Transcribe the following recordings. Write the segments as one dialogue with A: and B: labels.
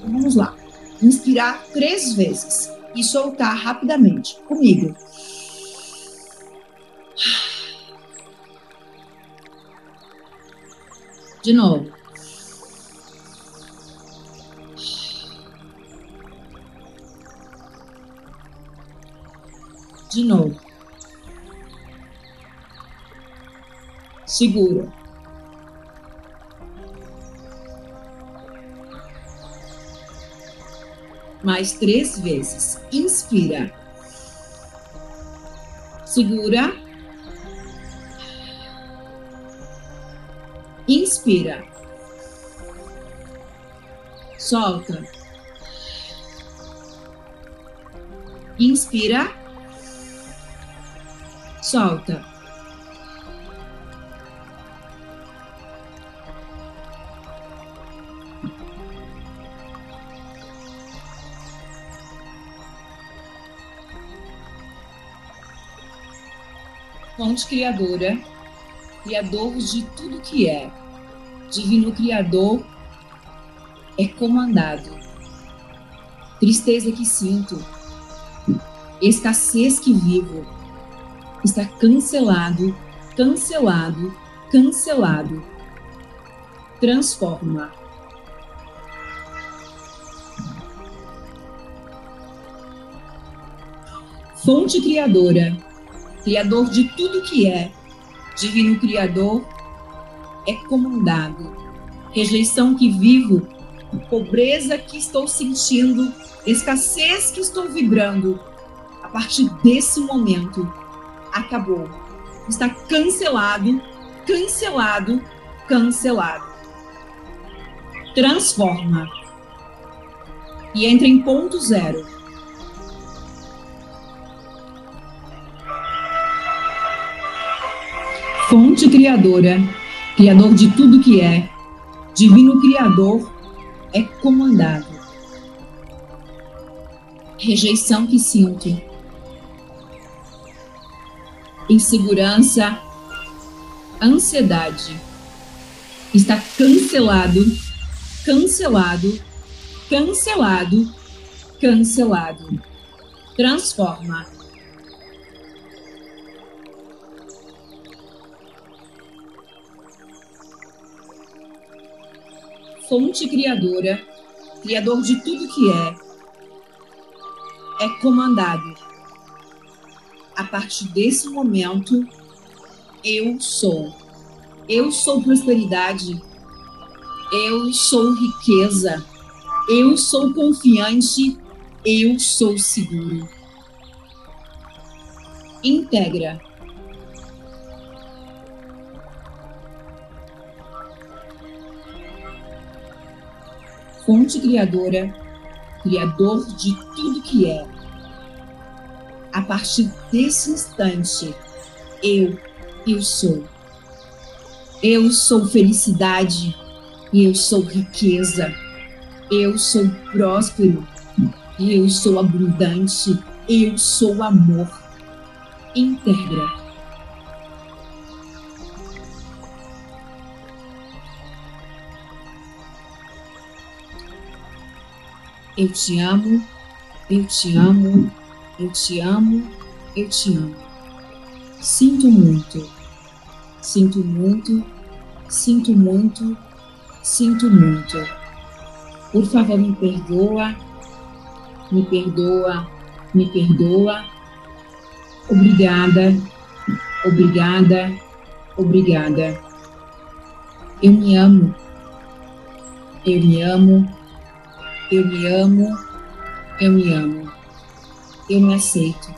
A: Vamos lá. Inspirar três vezes e soltar rapidamente. Comigo. De novo. De novo. Segura. Mais três vezes. Inspira. Segura. Inspira. Solta. Inspira. Solta. Fonte criadora, criador de tudo que é, divino criador, é comandado. Tristeza que sinto, escassez que vivo, está cancelado, cancelado, cancelado. Transforma. Fonte criadora, Criador de tudo que é, Divino Criador, é comandado. Rejeição que vivo, pobreza que estou sentindo, escassez que estou vibrando, a partir desse momento, acabou. Está cancelado, cancelado, cancelado. Transforma. E entra em ponto zero fonte criadora, criador de tudo que é, divino criador, é comandado. Rejeição que sinto, insegurança, ansiedade, está cancelado, cancelado, cancelado, cancelado. Transforma fonte criadora, criador de tudo que é, é comandado. A partir desse momento, eu sou. Eu sou prosperidade. Eu sou riqueza. Eu sou confiante. Eu sou seguro. Integra fonte criadora, criador de tudo que é. A partir desse instante, eu, eu sou. Eu sou felicidade, eu sou riqueza, eu sou próspero, eu sou abundante, eu sou amor. Integra Eu te amo, eu te amo, eu te amo, eu te amo. Sinto muito, sinto muito, sinto muito, sinto muito. Por favor, me perdoa, me perdoa, me perdoa. Obrigada, obrigada, obrigada. Eu me amo, eu me amo, eu me amo, eu me amo. Eu me aceito.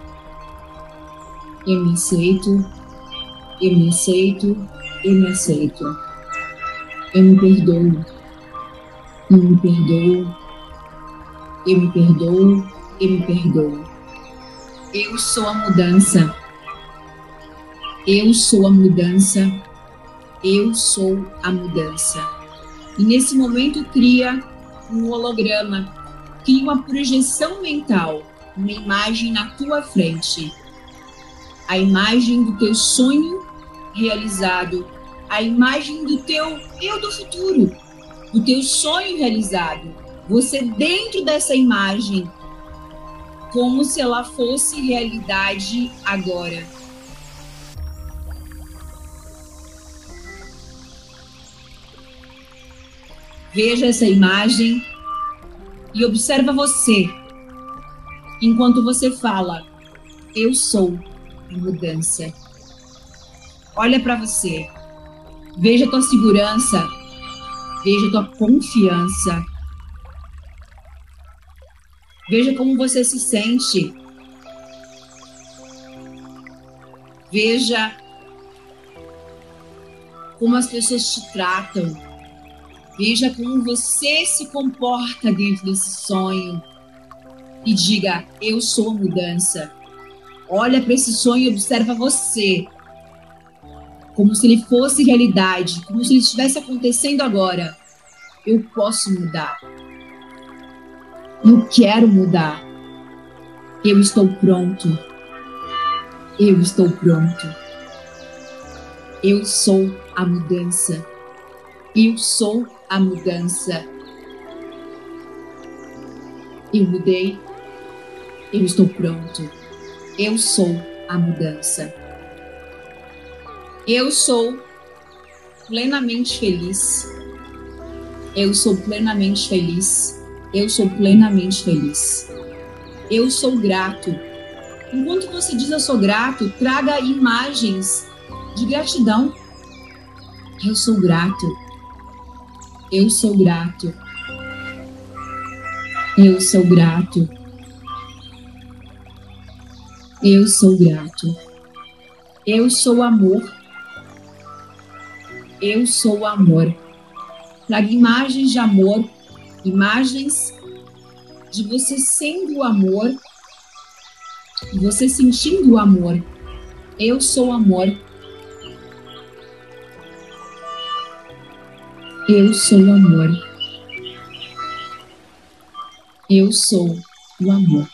A: Eu me aceito. Eu me aceito. Eu me aceito. Eu me perdoo. Eu me perdoo. Eu me perdoo. Eu me perdoo. Eu sou a mudança. Eu sou a mudança. Eu sou a mudança. E nesse momento cria um holograma, cria uma projeção mental, uma imagem na tua frente. A imagem do teu sonho realizado, a imagem do teu eu do futuro, do teu sonho realizado. Você dentro dessa imagem, como se ela fosse realidade agora. Veja essa imagem e observa você enquanto você fala: Eu sou a mudança. Olha para você. Veja tua segurança. Veja tua confiança. Veja como você se sente. Veja como as pessoas te tratam. Veja como você se comporta dentro desse sonho e diga: Eu sou a mudança. Olha para esse sonho e observa você, como se ele fosse realidade, como se ele estivesse acontecendo agora. Eu posso mudar. Eu quero mudar. Eu estou pronto. Eu estou pronto. Eu sou a mudança. Eu sou a mudança. Eu mudei. Eu estou pronto. Eu sou a mudança. Eu sou plenamente feliz. Eu sou plenamente feliz. Eu sou plenamente feliz. Eu sou grato. Enquanto você diz eu sou grato, traga imagens de gratidão. Eu sou grato. Eu sou grato. Eu sou grato. Eu sou grato. Eu sou amor. Eu sou amor. Traga imagens de amor, imagens de você sendo o amor, você sentindo o amor. Eu sou amor. Eu sou o amor. Eu sou o amor.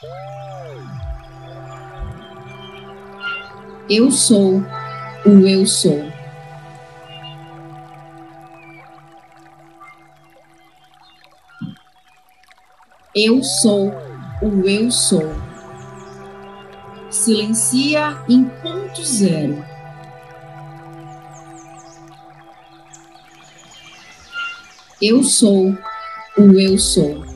A: Eu sou o eu sou. Eu sou o eu sou. Silencia em ponto zero. Eu sou o eu sou.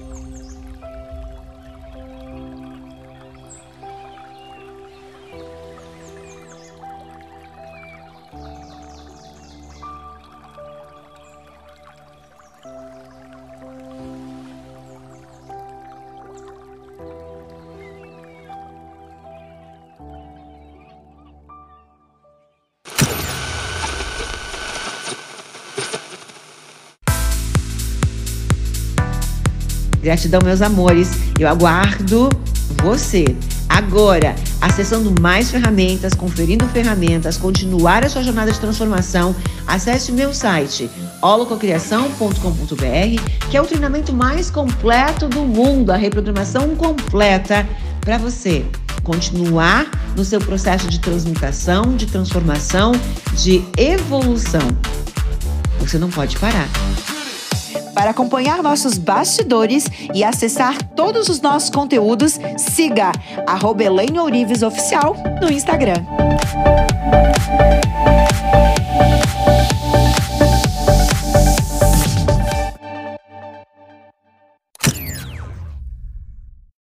B: Gratidão, meus amores. Eu aguardo você. Agora, acessando mais ferramentas, conferindo ferramentas, continuar a sua jornada de transformação, acesse meu site holococriação.com.br, que é o treinamento mais completo do mundo, a reprogramação completa para você continuar no seu processo de transmutação, de transformação, de evolução. Você não pode parar. Para acompanhar nossos bastidores e acessar todos os nossos conteúdos, siga Oficial no Instagram.